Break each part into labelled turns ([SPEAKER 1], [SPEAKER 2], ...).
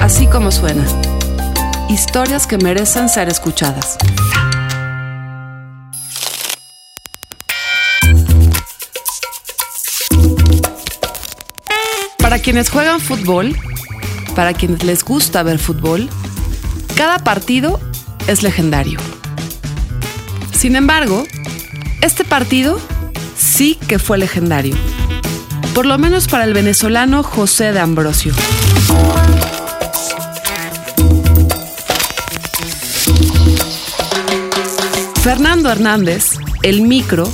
[SPEAKER 1] Así como suena. Historias que merecen ser escuchadas. Para quienes juegan fútbol, para quienes les gusta ver fútbol, cada partido es legendario. Sin embargo, este partido sí que fue legendario. Por lo menos para el venezolano José de Ambrosio. Fernando Hernández, el micro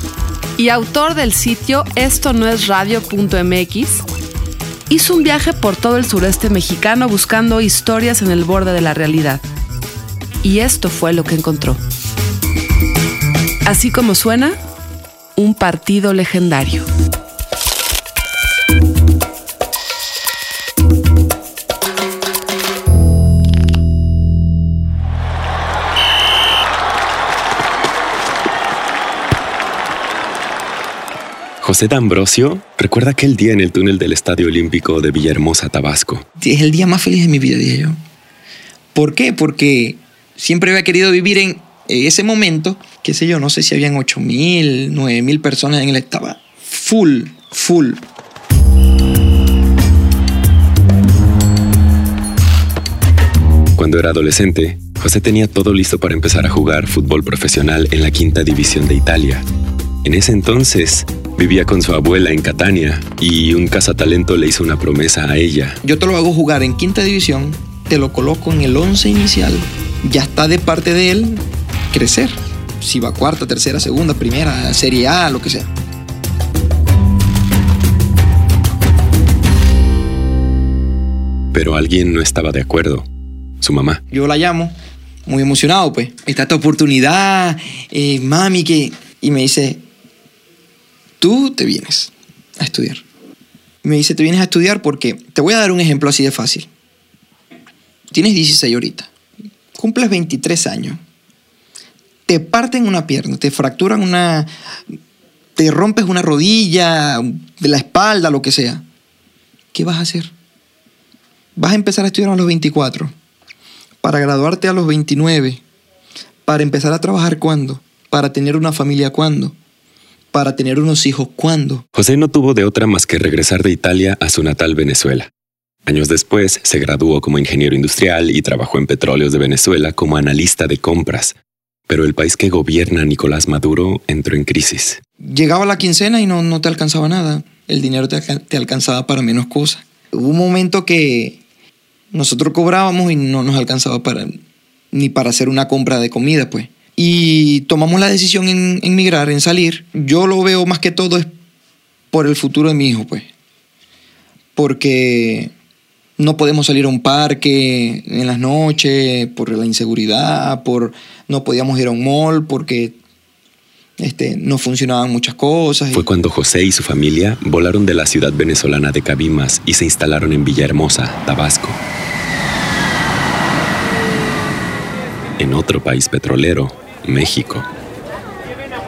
[SPEAKER 1] y autor del sitio esto no es radio.mx, hizo un viaje por todo el sureste mexicano buscando historias en el borde de la realidad. Y esto fue lo que encontró. Así como suena, un partido legendario.
[SPEAKER 2] José D'Ambrosio recuerda aquel día en el túnel del Estadio Olímpico de Villahermosa, Tabasco.
[SPEAKER 3] Es el día más feliz de mi vida, dije yo. ¿Por qué? Porque siempre había querido vivir en ese momento, qué sé yo, no sé si habían 8 mil, 9 mil personas en el estaba full, full.
[SPEAKER 2] Cuando era adolescente, José tenía todo listo para empezar a jugar fútbol profesional en la quinta división de Italia. En ese entonces, vivía con su abuela en Catania y un cazatalento le hizo una promesa a ella.
[SPEAKER 3] Yo te lo hago jugar en quinta división, te lo coloco en el 11 inicial, ya está de parte de él crecer. Si va cuarta, tercera, segunda, primera, serie A, lo que sea.
[SPEAKER 2] Pero alguien no estaba de acuerdo. Su mamá.
[SPEAKER 3] Yo la llamo, muy emocionado, pues. Está esta oportunidad, eh, mami, que. Y me dice, tú te vienes a estudiar. Me dice, te vienes a estudiar porque te voy a dar un ejemplo así de fácil. Tienes 16 ahorita, cumples 23 años, te parten una pierna, te fracturan una, te rompes una rodilla, de la espalda, lo que sea. ¿Qué vas a hacer? Vas a empezar a estudiar a los 24, para graduarte a los 29, para empezar a trabajar cuándo, para tener una familia cuándo, para tener unos hijos cuándo.
[SPEAKER 2] José no tuvo de otra más que regresar de Italia a su natal Venezuela. Años después se graduó como ingeniero industrial y trabajó en Petróleos de Venezuela como analista de compras. Pero el país que gobierna Nicolás Maduro entró en crisis.
[SPEAKER 3] Llegaba la quincena y no, no te alcanzaba nada. El dinero te, te alcanzaba para menos cosas. Hubo un momento que nosotros cobrábamos y no nos alcanzaba para, ni para hacer una compra de comida, pues. Y tomamos la decisión en, en migrar, en salir. Yo lo veo más que todo es por el futuro de mi hijo, pues. Porque no podemos salir a un parque en las noches por la inseguridad, por no podíamos ir a un mall porque este, no funcionaban muchas cosas.
[SPEAKER 2] Fue cuando José y su familia volaron de la ciudad venezolana de Cabimas y se instalaron en Villahermosa, Tabasco. En otro país petrolero, México.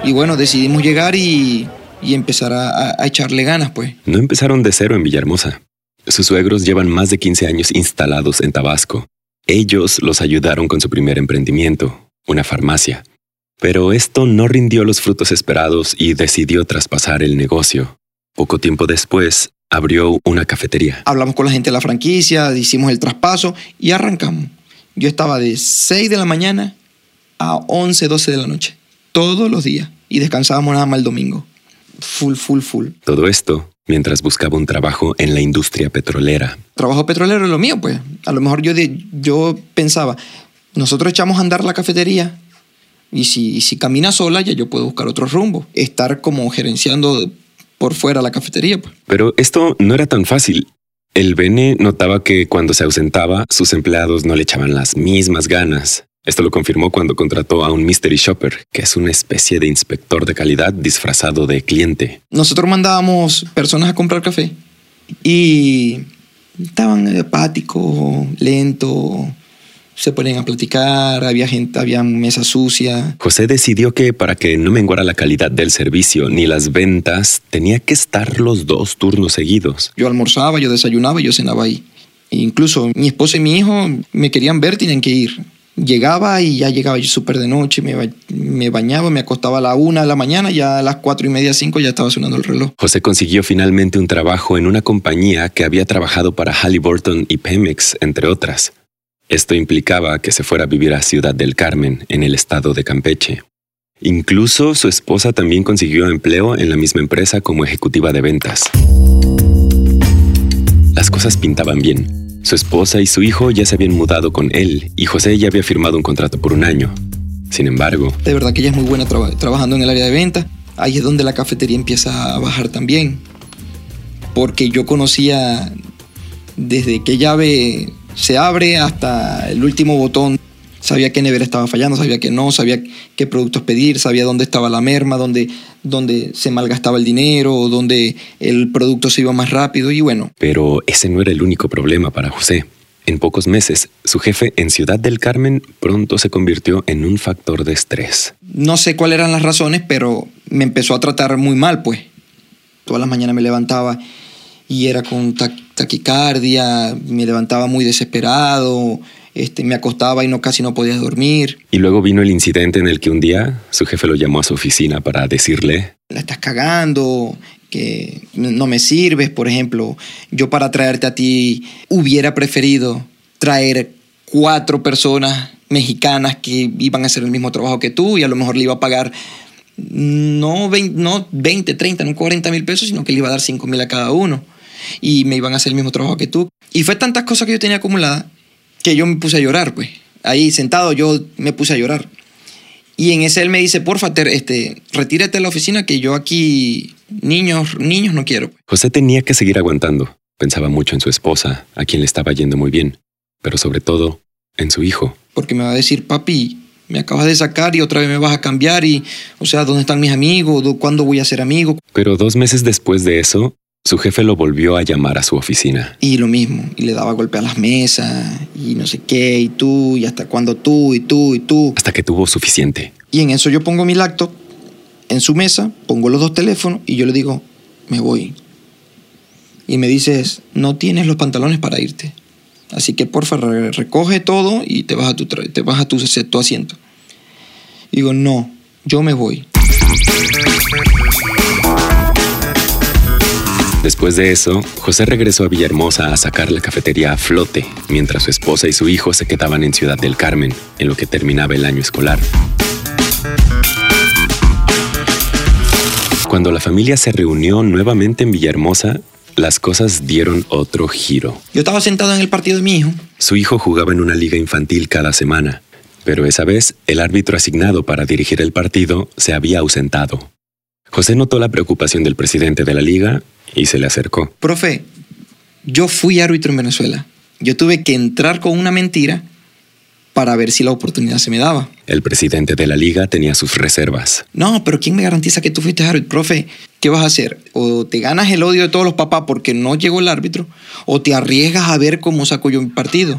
[SPEAKER 3] Y bueno, decidimos llegar y, y empezar a, a- a echarle ganas, pues.
[SPEAKER 2] No empezaron de cero en Villahermosa. Sus suegros llevan más de 15 años instalados en Tabasco. Ellos los ayudaron con su primer emprendimiento, una farmacia. Pero esto no rindió los frutos esperados y decidió traspasar el negocio. Poco tiempo después, abrió una cafetería.
[SPEAKER 3] Hablamos con la gente de la franquicia, hicimos el traspaso y arrancamos. Yo estaba de 6 de la mañana a 11, 12 de la noche, todos los días. Y descansábamos nada más el domingo. Full, full, full.
[SPEAKER 2] Todo esto mientras buscaba un trabajo en la industria petrolera.
[SPEAKER 3] Trabajo petrolero es lo mío, pues. A lo mejor yo, de- yo pensaba, nosotros echamos a andar la cafetería y si, y si camina sola ya yo puedo buscar otro rumbo. Estar como gerenciando por fuera la cafetería, pues.
[SPEAKER 2] Pero esto no era tan fácil. El Bene notaba que cuando se ausentaba, sus empleados no le echaban las mismas ganas. Esto lo confirmó cuando contrató a un mystery shopper, que es una especie de inspector de calidad disfrazado de cliente.
[SPEAKER 3] nosotros mandábamos personas a comprar café y estaban apáticos, lentos, se ponían a platicar, había gente, había mesas sucias.
[SPEAKER 2] José decidió que para que no menguara la calidad del servicio ni las ventas, tenía que estar los dos turnos seguidos.
[SPEAKER 3] Yo almorzaba, yo desayunaba y yo cenaba ahí. Incluso mi esposa y mi hijo me querían ver, tienen que ir. Llegaba y ya llegaba yo súper de noche, me, bañaba, me acostaba a la una de la mañana, ya a las cuatro y media, cinco ya estaba sonando el reloj.
[SPEAKER 2] José consiguió finalmente un trabajo en una compañía que había trabajado para Halliburton y Pemex, entre otras. Esto implicaba que se fuera a vivir a Ciudad del Carmen, en el estado de Campeche. Incluso su esposa también consiguió empleo en la misma empresa como ejecutiva de ventas. Las cosas pintaban bien. Su esposa y su hijo ya se habían mudado con él y José ya había firmado un contrato por un año. Sin embargo...
[SPEAKER 3] De verdad que ella es muy buena trabajando en el área de venta. Ahí es donde la cafetería empieza a bajar también. Porque yo conocía desde qué llave se abre hasta el último botón sabía qué nevera estaba fallando, sabía que no, sabía qué productos pedir, sabía dónde estaba la merma, dónde, dónde se malgastaba el dinero, dónde el producto se iba más rápido y bueno.
[SPEAKER 2] Pero ese no era el único problema para José. En pocos meses, su jefe en Ciudad del Carmen pronto se convirtió en un factor de estrés.
[SPEAKER 3] No sé cuáles eran las razones, pero me empezó a tratar muy mal, pues. Todas las mañanas me levantaba y era con taquicardia, me levantaba muy desesperado, este, me acostaba y no, casi no podía dormir.
[SPEAKER 2] Y luego vino el incidente en el que un día su jefe lo llamó a su oficina para decirle...
[SPEAKER 3] La estás cagando, que no me sirves, por ejemplo. Yo para traerte a ti hubiera preferido traer cuatro personas mexicanas que iban a hacer el mismo trabajo que tú y a lo mejor le iba a pagar no 20, no 20 30, no 40 mil pesos, sino que le iba a dar 5 mil a cada uno. Y me iban a hacer el mismo trabajo que tú. Y fue tantas cosas que yo tenía acumuladas que yo me puse a llorar, pues. Ahí sentado yo me puse a llorar. Y en ese él me dice, porfa, este, retírate de la oficina que yo aquí niños, niños no quiero.
[SPEAKER 2] José tenía que seguir aguantando. Pensaba mucho en su esposa, a quien le estaba yendo muy bien, pero sobre todo en su hijo.
[SPEAKER 3] Porque me va a decir, papi, me acabas de sacar y otra vez me vas a cambiar y, o sea, ¿dónde están mis amigos? ¿Cuándo voy a ser amigo?
[SPEAKER 2] Pero dos meses después de eso, su jefe lo volvió a llamar a su oficina.
[SPEAKER 3] Y lo mismo, y le daba golpe a las mesas, y no sé qué, y tú, y hasta cuando tú, y tú, y tú.
[SPEAKER 2] Hasta que tuvo suficiente.
[SPEAKER 3] Y en eso yo pongo mi laptop en su mesa, pongo los dos teléfonos, y yo le digo, me voy. Y me dices, no tienes los pantalones para irte. Así que porfa, recoge todo y te vas a tu, te vas a tu, tu asiento. Y digo, no, yo me voy.
[SPEAKER 2] Después de eso, José regresó a Villahermosa a sacar la cafetería a flote, mientras su esposa y su hijo se quedaban en Ciudad del Carmen, en lo que terminaba el año escolar. Cuando la familia se reunió nuevamente en Villahermosa, las cosas dieron otro giro.
[SPEAKER 3] Yo estaba sentado en el partido de mi hijo.
[SPEAKER 2] Su hijo jugaba en una liga infantil cada semana, pero esa vez el árbitro asignado para dirigir el partido se había ausentado. José notó la preocupación del presidente de la liga y se le acercó.
[SPEAKER 3] Profe, yo fui árbitro en Venezuela. Yo tuve que entrar con una mentira para ver si la oportunidad se me daba.
[SPEAKER 2] El presidente de la liga tenía sus reservas.
[SPEAKER 3] No, pero ¿quién me garantiza que tú fuiste árbitro? Profe, ¿qué vas a hacer? O te ganas el odio de todos los papás porque no llegó el árbitro, o te arriesgas a ver cómo saco yo mi partido.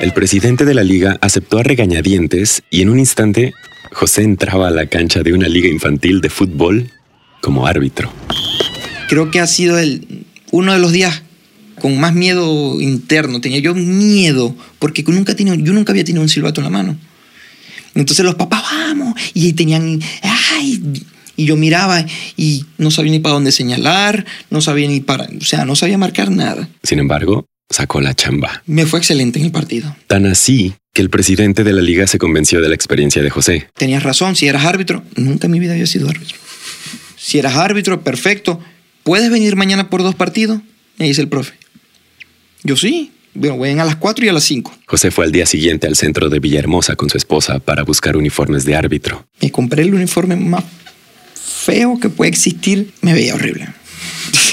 [SPEAKER 2] El presidente de la liga aceptó a regañadientes y en un instante José entraba a la cancha de una liga infantil de fútbol como árbitro
[SPEAKER 3] creo que ha sido el, uno de los días con más miedo interno. Tenía yo miedo, porque nunca tenía, yo nunca había tenido un silbato en la mano. Entonces los papás, vamos, y tenían, ay, y yo miraba y no sabía ni para dónde señalar, no sabía ni para, o sea, no sabía marcar nada.
[SPEAKER 2] Sin embargo, sacó la chamba.
[SPEAKER 3] Me fue excelente en el partido.
[SPEAKER 2] Tan así que el presidente de la liga se convenció de la experiencia de José.
[SPEAKER 3] Tenías razón, si eras árbitro, nunca en mi vida había sido árbitro. Si eras árbitro, perfecto, ¿puedes venir mañana por dos partidos? Me dice el profe. Yo sí. Bueno, ven a las 4 y a las 5.
[SPEAKER 2] José fue al día siguiente al centro de Villahermosa con su esposa para buscar uniformes de árbitro.
[SPEAKER 3] Me compré el uniforme más feo que puede existir. Me veía horrible.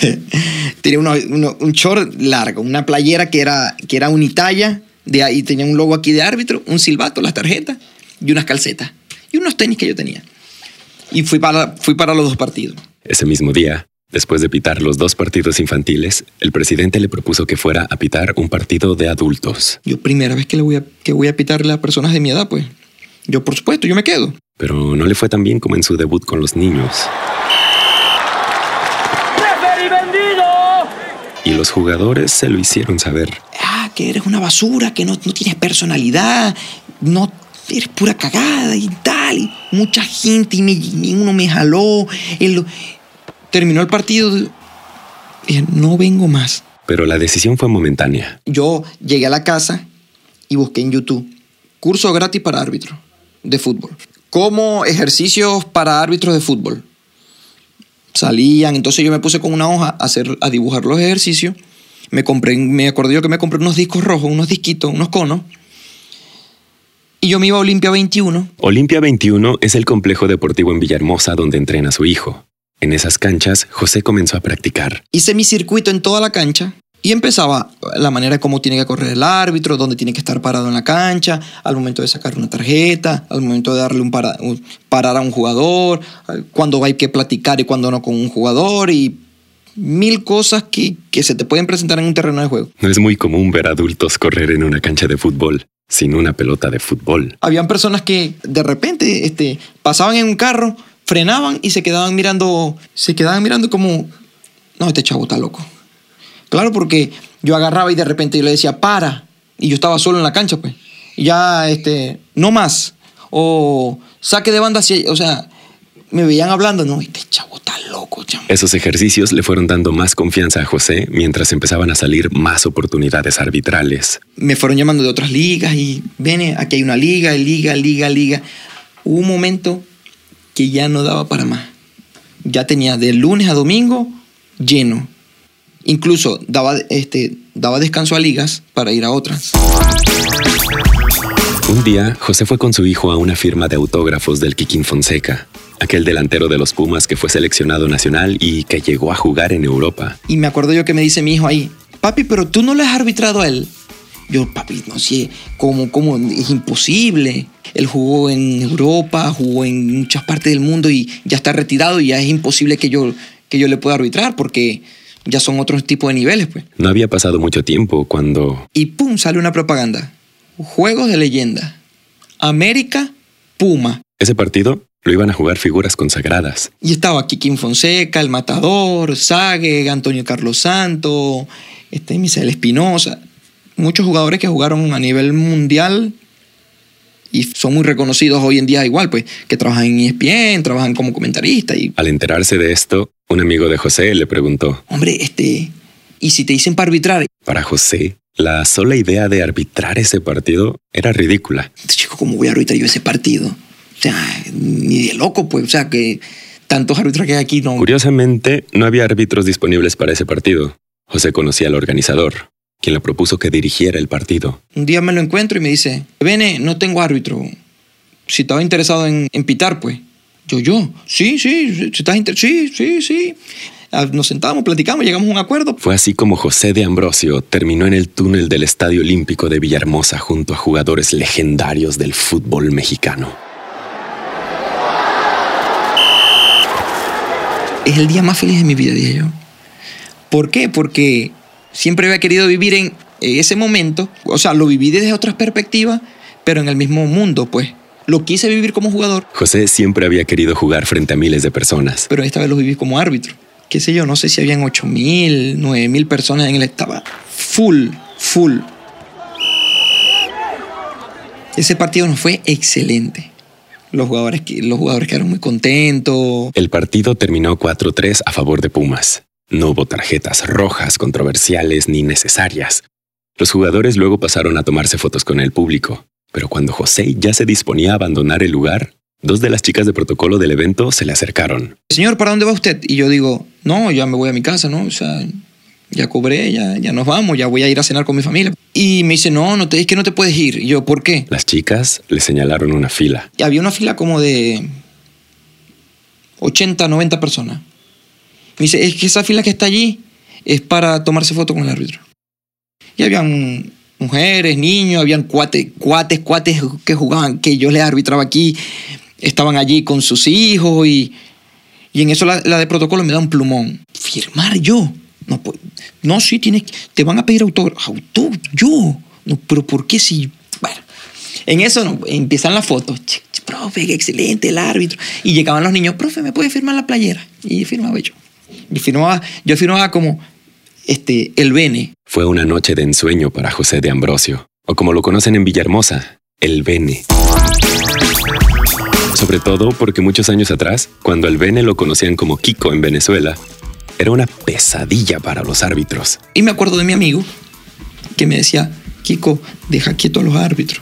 [SPEAKER 3] tenía un short largo, una playera que era, que era unitalla, de ahí tenía un logo aquí de árbitro, un silbato, las tarjetas y unas calcetas. Y unos tenis que yo tenía. Y fui para, fui para los dos partidos.
[SPEAKER 2] Ese mismo día, Después de pitar los dos partidos infantiles, el presidente le propuso que fuera a pitar un partido de adultos.
[SPEAKER 3] Yo primera vez que, le voy a, que voy a pitarle a personas de mi edad, pues. Yo, por supuesto, yo me quedo.
[SPEAKER 2] Pero no le fue tan bien como en su debut con los niños. y los jugadores se lo hicieron saber.
[SPEAKER 3] Que eres una basura, que no, no tienes personalidad, no eres pura cagada y tal. Y mucha gente y, me, y uno me jaló. Él- terminó el partido. y no vengo más.
[SPEAKER 2] Pero la decisión fue momentánea.
[SPEAKER 3] Yo llegué a la casa y busqué en YouTube curso gratis para árbitros de fútbol. Como ejercicios para árbitros de fútbol. Salían, entonces yo me puse con una hoja a, hacer, a dibujar los ejercicios. Me compré, me acordé yo que me compré unos discos rojos, unos disquitos, unos conos. Y yo me iba a Olimpia 21.
[SPEAKER 2] Olimpia 21 es el complejo deportivo en Villahermosa donde entrena su hijo. En esas canchas, José comenzó a practicar.
[SPEAKER 3] Hice mi circuito en toda la cancha y empezaba la manera de cómo tiene que correr el árbitro, dónde tiene que estar parado en la cancha, al momento de sacar una tarjeta, al momento de darle un, para- un- parar a un jugador, cuándo hay que platicar y cuándo no con un jugador y mil cosas que, que se te pueden presentar en un terreno de juego.
[SPEAKER 2] No es muy común ver adultos correr en una cancha de fútbol sin una pelota de fútbol.
[SPEAKER 3] Habían personas que de repente este, pasaban en un carro, frenaban y se quedaban mirando, se quedaban mirando como, no, este chavo está loco. Claro, porque yo agarraba y de repente yo le decía, para, y yo estaba solo en la cancha, pues. Y ya, este, no más. O saque de banda, o sea, me veían hablando, no, este chavo está loco, chamo.
[SPEAKER 2] Esos ejercicios le fueron dando más confianza a José mientras empezaban a salir más oportunidades arbitrales.
[SPEAKER 3] me fueron llamando de otras ligas y ven, aquí hay una liga, liga, liga, liga. Hubo un momento que ya no daba para más. Ya tenía de lunes a domingo lleno. Incluso daba, este, daba descanso a ligas para ir a otras.
[SPEAKER 2] Un día, José fue con su hijo a una firma de autógrafos del Kikín Fonseca, aquel delantero de los Pumas que fue seleccionado nacional y que llegó a jugar en Europa.
[SPEAKER 3] Y me acuerdo yo que me dice mi hijo ahí, papi, pero tú no le has arbitrado a él. Yo, papi, no sé, ¿cómo, cómo? Es imposible. Él jugó en Europa, jugó en muchas partes del mundo y ya está retirado y ya es imposible que yo, que yo le pueda arbitrar porque ya son otros tipos de niveles, pues.
[SPEAKER 2] No había pasado mucho tiempo cuando
[SPEAKER 3] Y pum, sale una propaganda. Juegos de leyenda. América, Puma.
[SPEAKER 2] ese partido lo iban a jugar figuras consagradas.
[SPEAKER 3] Y estaba Kikín Fonseca, El Matador, Sague, Antonio Carlos Santo, este, Misael Espinosa. Muchos jugadores que jugaron a nivel mundial y son muy reconocidos hoy en día igual, pues, que trabajan en ESPN, trabajan como comentaristas. Y,
[SPEAKER 2] Al enterarse de esto, un amigo de José le preguntó,
[SPEAKER 3] hombre, este, ¿y si te dicen para arbitrar?
[SPEAKER 2] para José, la sola idea de arbitrar ese partido era ridícula.
[SPEAKER 3] Este chico, ¿cómo voy a arbitrar yo ese partido? O sea, ni de loco, pues, o sea, que tantos árbitros que hay aquí no...
[SPEAKER 2] Curiosamente, no había árbitros disponibles para ese partido. José conocía al organizador, quien le propuso que dirigiera el partido.
[SPEAKER 3] Un día me lo encuentro y me dice, Bene, no tengo árbitro. Si estaba interesado en, en pitar, pues. Yo, yo, sí, sí, si estás sí, sí, sí. Ah, Nos sentamos, platicamos, llegamos a un acuerdo.
[SPEAKER 2] Fue así como José de Ambrosio terminó en el túnel del Estadio Olímpico de Villahermosa junto a jugadores legendarios del fútbol mexicano.
[SPEAKER 3] Es el día más feliz de mi vida, dije yo. ¿Por qué? Porque siempre había querido vivir en ese momento. O sea, lo viví desde otras perspectivas, pero en el mismo mundo, pues. Lo quise vivir como jugador,
[SPEAKER 2] José siempre había querido jugar frente a miles de personas.
[SPEAKER 3] pero esta vez lo viví como árbitro. Qué sé yo, no sé si habían 8 mil, 9 mil personas en el estaba full, full. Ese partido nos fue excelente. Los jugadores, los jugadores quedaron muy contentos.
[SPEAKER 2] El partido terminó 4-3 a favor de Pumas. No hubo tarjetas rojas controversiales ni necesarias. Los jugadores luego pasaron a tomarse fotos con el público, pero cuando José ya se disponía a abandonar el lugar, dos de las chicas de protocolo del evento se le acercaron.
[SPEAKER 3] Señor, ¿para dónde va usted? Y yo digo, no, ya me voy a mi casa, ¿no? O sea, ya cobré, ya, ya nos vamos, ya voy a ir a cenar con mi familia. Y me dice, no, no te, es que no te puedes ir. Y yo, ¿por qué?
[SPEAKER 2] Las chicas le señalaron una fila.
[SPEAKER 3] Y había una fila como de 80, 90 personas. Me dice, es que esa fila que está allí es para tomarse foto con el árbitro. Y habían mujeres, niños, habían cuates, cuates, cuates que jugaban, que yo les arbitraba aquí, estaban allí con sus hijos y, y en eso la, la de protocolo me da un plumón. Firmar yo. No, pues, no sí, tienes, te van a pedir autógrafo. Auto, yo. No, pero ¿por qué si...? Bueno, en eso no, empiezan las fotos. Ch, ch, Profe, qué excelente el árbitro. Y llegaban los niños, profe, ¿me puede firmar la playera? Y firmaba yo. Y firmaba, yo firmaba como, este, el Bene.
[SPEAKER 2] Fue una noche de ensueño para José de Ambrosio, o como lo conocen en Villahermosa, el Bene. Sobre todo porque muchos años atrás, cuando el Bene lo conocían como Kiko en Venezuela, era una pesadilla para los árbitros.
[SPEAKER 3] Y me acuerdo de mi amigo que me decía, Kiko, deja quieto a los árbitros.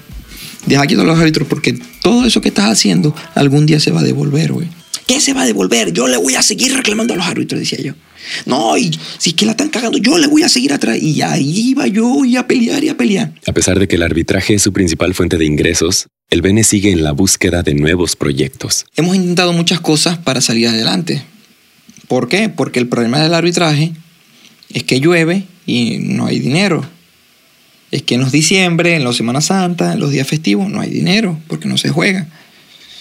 [SPEAKER 3] Deja quieto a los árbitros porque todo eso que estás haciendo algún día se va a devolver, güey. ¿Qué se va a devolver? Yo le voy a seguir reclamando a los árbitros, decía yo. No, y si es que la están cagando, yo le voy a seguir atrás. Y ahí iba yo y a pelear y a pelear.
[SPEAKER 2] A pesar de que el arbitraje es su principal fuente de ingresos, el Bene sigue en la búsqueda de nuevos proyectos.
[SPEAKER 3] Hemos intentado muchas cosas para salir adelante. ¿Por qué? Porque el problema del arbitraje es que llueve y no hay dinero. Es que en los diciembre, en la Semana Santa, en los días festivos, no hay dinero porque no se juega.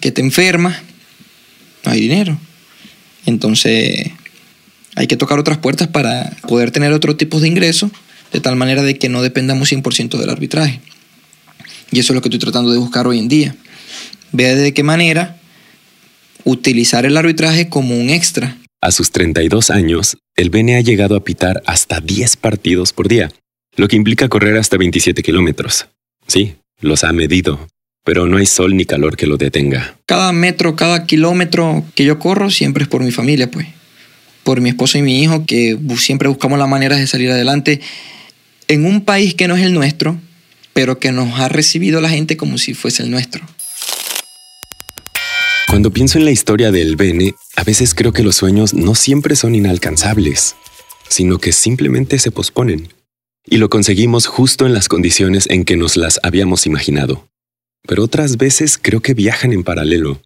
[SPEAKER 3] Que te enfermas, no hay dinero. Entonces hay que tocar otras puertas para poder tener otro tipo de ingresos, de tal manera de que no dependamos 100% del arbitraje. Y eso es lo que estoy tratando de buscar hoy en día. Vea de qué manera utilizar el arbitraje como un extra.
[SPEAKER 2] A sus 32 años, el Bene ha llegado a pitar hasta 10 partidos por día, lo que implica correr hasta 27 kilómetros. Sí, los ha medido, pero no hay sol ni calor que lo detenga.
[SPEAKER 3] Cada metro, cada kilómetro que yo corro siempre es por mi familia, pues. Por mi esposo y mi hijo, que siempre buscamos la manera de salir adelante en un país que no es el nuestro, pero que nos ha recibido la gente como si fuese el nuestro.
[SPEAKER 2] Cuando pienso en la historia del Bene, a veces creo que los sueños no siempre son inalcanzables, sino que simplemente se posponen. Y lo conseguimos justo en las condiciones en que nos las habíamos imaginado. Pero otras veces creo que viajan en paralelo.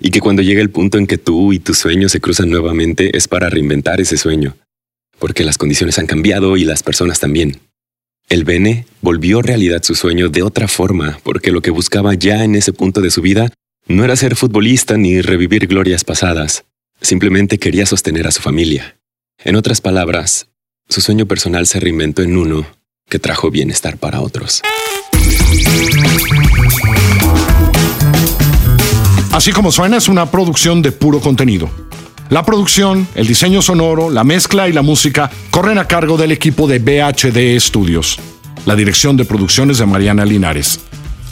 [SPEAKER 2] Y que cuando llega el punto en que tú y tu sueño se cruzan nuevamente es para reinventar ese sueño. Porque las condiciones han cambiado y las personas también. El Bene volvió realidad su sueño de otra forma, porque lo que buscaba ya en ese punto de su vida no era ser futbolista ni revivir glorias pasadas, simplemente quería sostener a su familia. En otras palabras, su sueño personal se reinventó en uno que trajo bienestar para otros.
[SPEAKER 4] Así como suena es una producción de puro contenido. La producción, el diseño sonoro, la mezcla y la música corren a cargo del equipo de BHD Studios. La dirección de producciones de Mariana Linares.